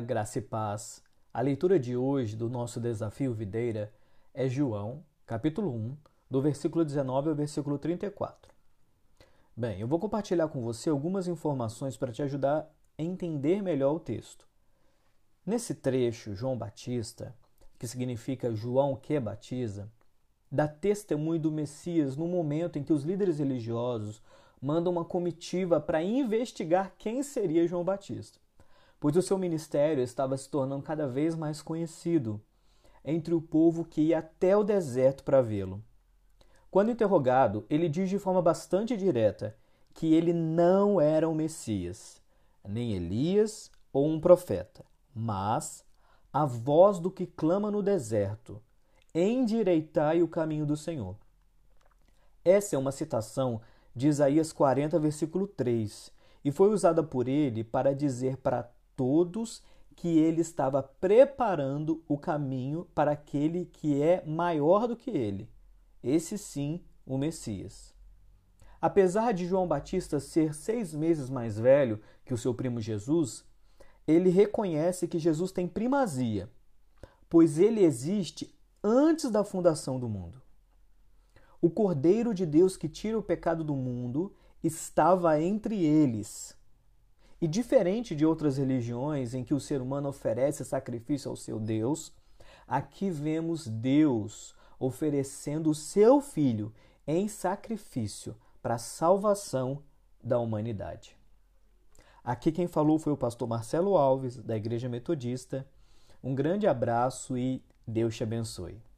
graça e paz. A leitura de hoje do nosso desafio videira é João, capítulo 1, do versículo 19 ao versículo 34. Bem, eu vou compartilhar com você algumas informações para te ajudar a entender melhor o texto. Nesse trecho, João Batista, que significa João que batiza, dá testemunho do Messias no momento em que os líderes religiosos mandam uma comitiva para investigar quem seria João Batista pois o seu ministério estava se tornando cada vez mais conhecido entre o povo que ia até o deserto para vê-lo. Quando interrogado, ele diz de forma bastante direta que ele não era o Messias, nem Elias ou um profeta, mas a voz do que clama no deserto: endireitai o caminho do Senhor. Essa é uma citação de Isaías 40, versículo 3, e foi usada por ele para dizer para todos que ele estava preparando o caminho para aquele que é maior do que ele, esse sim, o Messias. Apesar de João Batista ser seis meses mais velho que o seu primo Jesus, ele reconhece que Jesus tem primazia, pois ele existe antes da fundação do mundo. O Cordeiro de Deus que tira o pecado do mundo estava entre eles. E diferente de outras religiões em que o ser humano oferece sacrifício ao seu Deus, aqui vemos Deus oferecendo o seu filho em sacrifício para a salvação da humanidade. Aqui quem falou foi o pastor Marcelo Alves, da Igreja Metodista. Um grande abraço e Deus te abençoe.